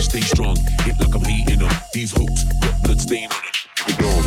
stay strong. Hit like I'm heating up. These hooks got blood stain on it.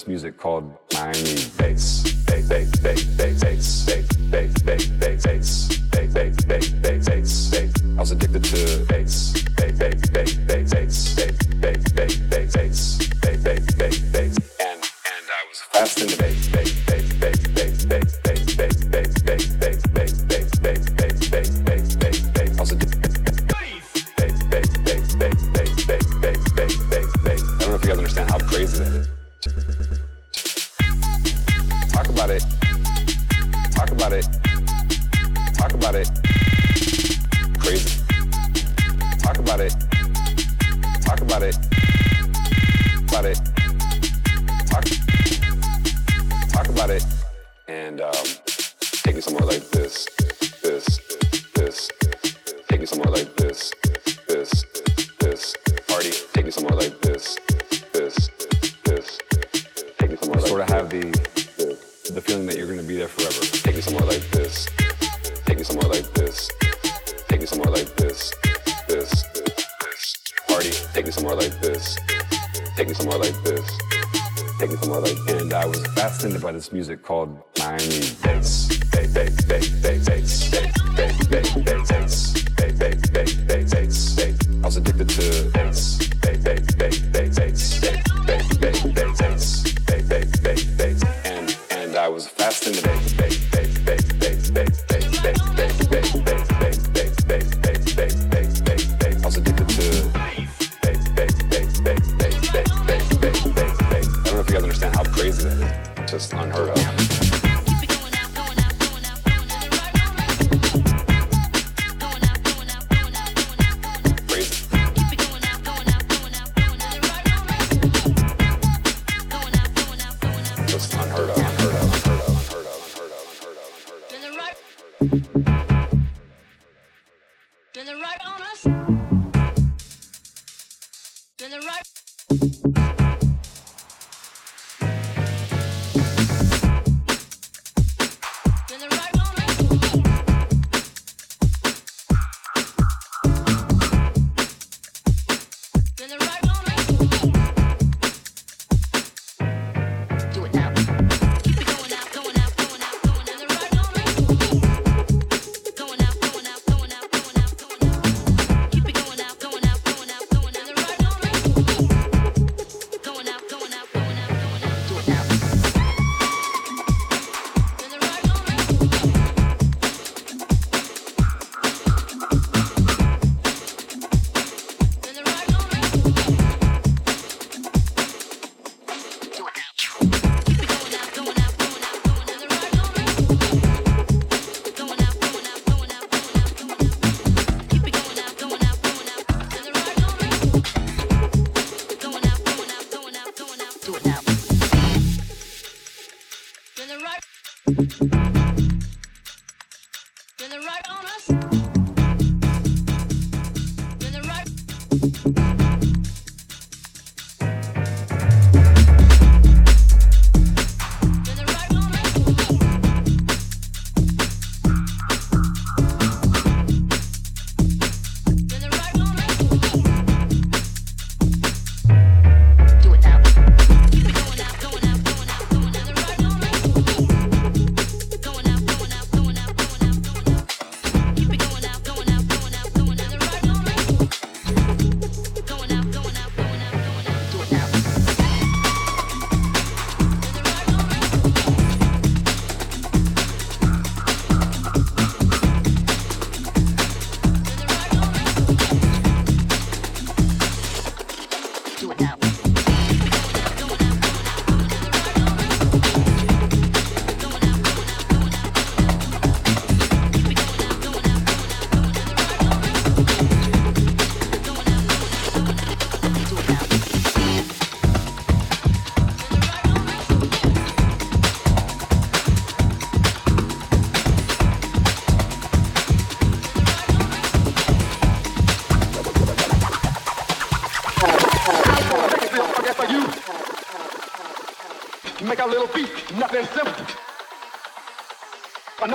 this music called about it. About it. Talk. Talk about it, and um, take me somewhere like. this music called Miami Bass.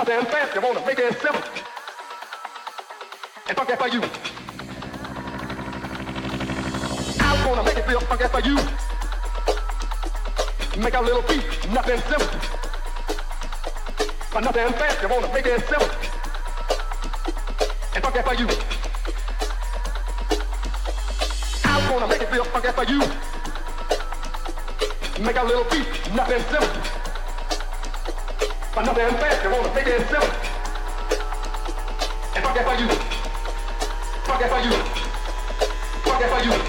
stand fast. You wanna make it simple. And fuck that for you. I wanna make it feel fuck that for you. Make our little beat nothing simple. But nothing fast. You wanna make it simple. And fuck that for you. I wanna make it feel fuck that for you. Make our little beat nothing simple. Another ass bastard on a big ass seven. And fuck that for you. Fuck that for you. Fuck that for you.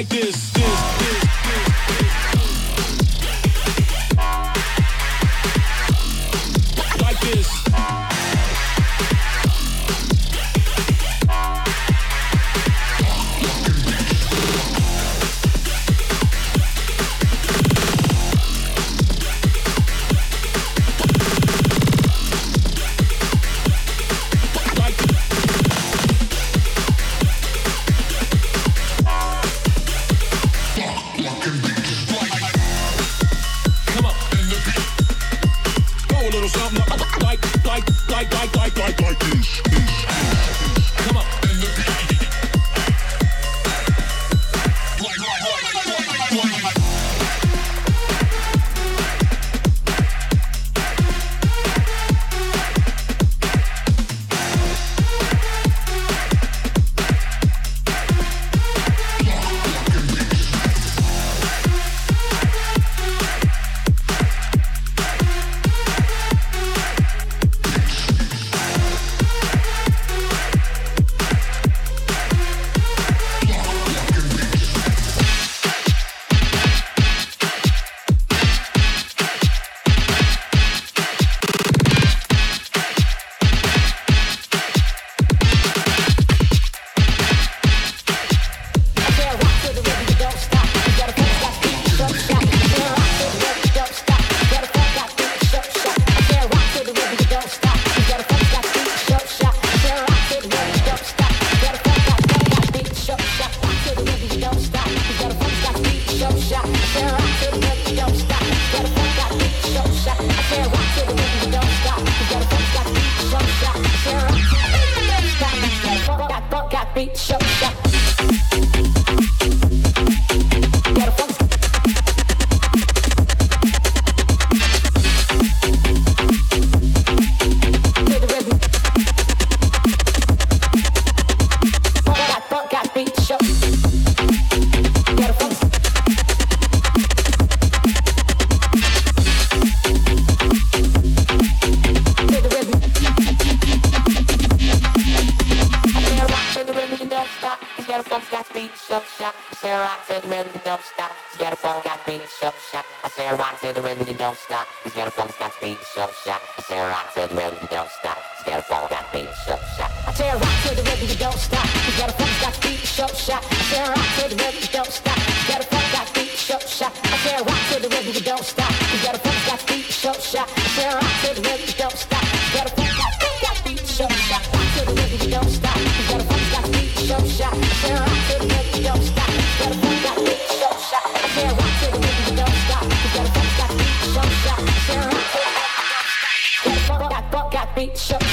like this. don't stop. Just gotta follow beat, so shot. I tear rock to the rhythm, you don't stop. You gotta focus, got beat, so shot. I tear rock to the rhythm, you don't stop. beat shut.